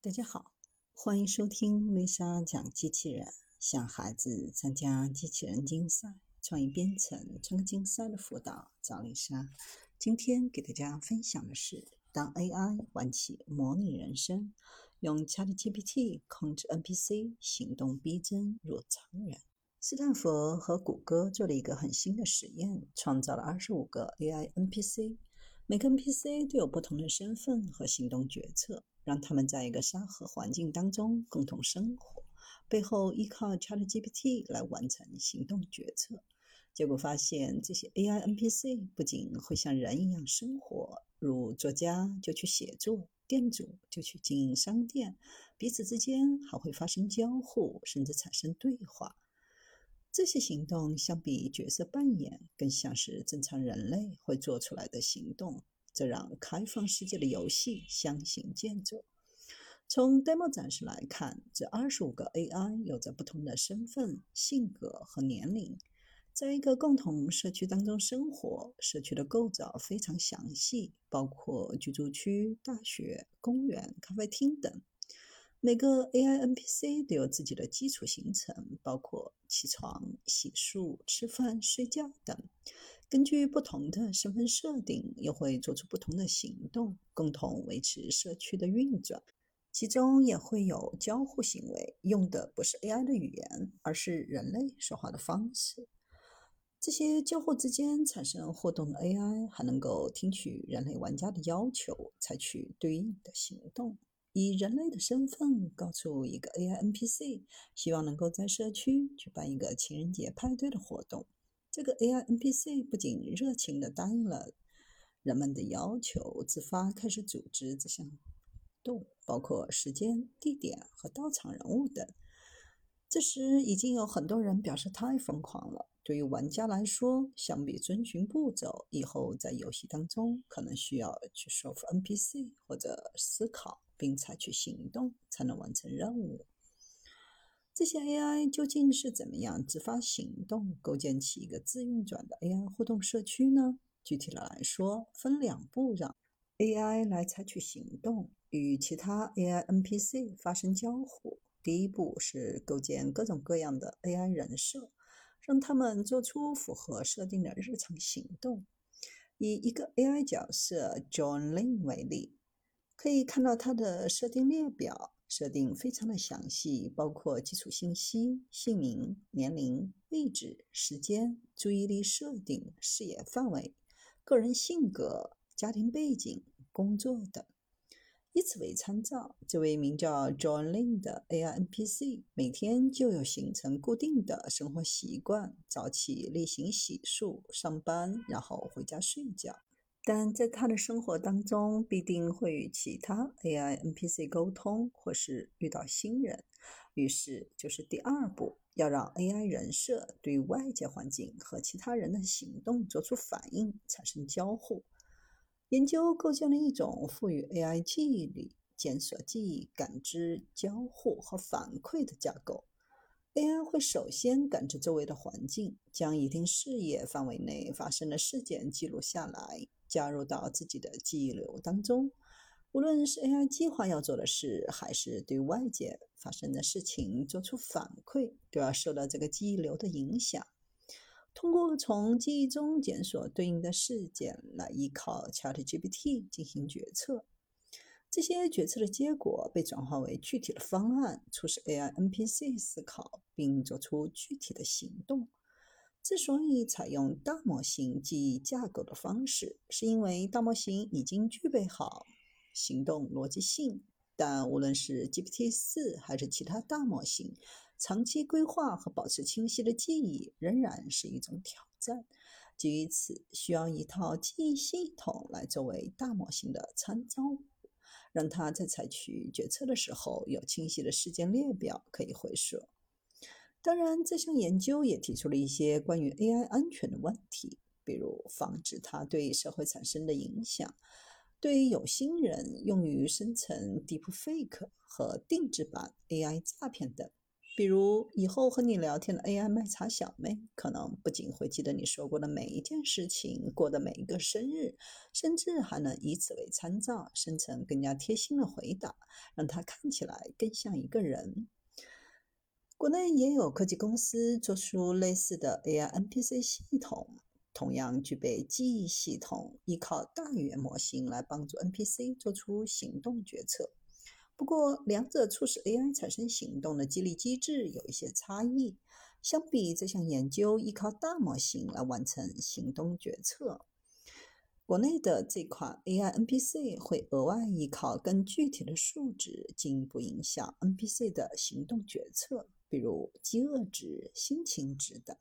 大家好，欢迎收听丽莎讲机器人，向孩子参加机器人竞赛、创意编程、创客竞赛的辅导，找丽莎。今天给大家分享的是，当 AI 玩起模拟人生，用 ChatGPT 控制 NPC，行动逼真如常人。斯坦福和谷歌做了一个很新的实验，创造了二十五个 AI NPC，每个 NPC 都有不同的身份和行动决策。让他们在一个沙盒环境当中共同生活，背后依靠 ChatGPT 来完成行动决策。结果发现，这些 AI NPC 不仅会像人一样生活，如作家就去写作，店主就去经营商店，彼此之间还会发生交互，甚至产生对话。这些行动相比角色扮演，更像是正常人类会做出来的行动。这让开放世界的游戏相形见绌。从 demo 展示来看，这二十五个 AI 有着不同的身份、性格和年龄，在一个共同社区当中生活。社区的构造非常详细，包括居住区、大学、公园、咖啡厅等。每个 AI NPC 都有自己的基础行程，包括起床、洗漱、吃饭、睡觉等。根据不同的身份设定，又会做出不同的行动，共同维持社区的运转。其中也会有交互行为，用的不是 AI 的语言，而是人类说话的方式。这些交互之间产生互动的 AI，还能够听取人类玩家的要求，采取对应的行动。以人类的身份告诉一个 AI NPC，希望能够在社区举办一个情人节派对的活动。这个 AI NPC 不仅热情地答应了人们的要求，自发开始组织这项动，包括时间、地点和到场人物等。这时，已经有很多人表示太疯狂了。对于玩家来说，相比遵循步骤，以后在游戏当中可能需要去说服 NPC 或者思考，并采取行动才能完成任务。这些 AI 究竟是怎么样自发行动，构建起一个自运转的 AI 互动社区呢？具体的来说，分两步让 AI 来采取行动，与其他 AI NPC 发生交互。第一步是构建各种各样的 AI 人设，让他们做出符合设定的日常行动。以一个 AI 角色 John Lin 为例，可以看到它的设定列表。设定非常的详细，包括基础信息、姓名、年龄、位置、时间、注意力设定、视野范围、个人性格、家庭背景、工作等。以此为参照，这位名叫 John Lin 的 AI NPC 每天就有形成固定的生活习惯：早起、例行洗漱、上班，然后回家睡觉。但在他的生活当中，必定会与其他 AI NPC 沟通，或是遇到新人。于是，就是第二步，要让 AI 人设对外界环境和其他人的行动做出反应，产生交互。研究构建了一种赋予 AI 记忆力、检索记忆、感知、交互和反馈的架构。AI 会首先感知周围的环境，将一定视野范围内发生的事件记录下来。加入到自己的记忆流当中，无论是 AI 计划要做的事，还是对外界发生的事情做出反馈，都要受到这个记忆流的影响。通过从记忆中检索对应的事件，来依靠 ChatGPT 进行决策。这些决策的结果被转化为具体的方案，促使 AI NPC 思考并做出具体的行动。之所以采用大模型记忆架构的方式，是因为大模型已经具备好行动逻辑性。但无论是 GPT 四还是其他大模型，长期规划和保持清晰的记忆仍然是一种挑战。基于此，需要一套记忆系统来作为大模型的参照物，让他在采取决策的时候有清晰的事件列表可以回溯。当然，这项研究也提出了一些关于 AI 安全的问题，比如防止它对社会产生的影响，对于有心人用于生成 Deepfake 和定制版 AI 诈骗等，比如，以后和你聊天的 AI 卖茶小妹，可能不仅会记得你说过的每一件事情、过的每一个生日，甚至还能以此为参照，生成更加贴心的回答，让它看起来更像一个人。国内也有科技公司做出类似的 AI NPC 系统，同样具备记忆系统，依靠大语言模型来帮助 NPC 做出行动决策。不过，两者促使 AI 产生行动的激励机制有一些差异。相比这项研究依靠大模型来完成行动决策，国内的这款 AI NPC 会额外依靠更具体的数值，进一步影响 NPC 的行动决策，比如饥饿值、心情值等。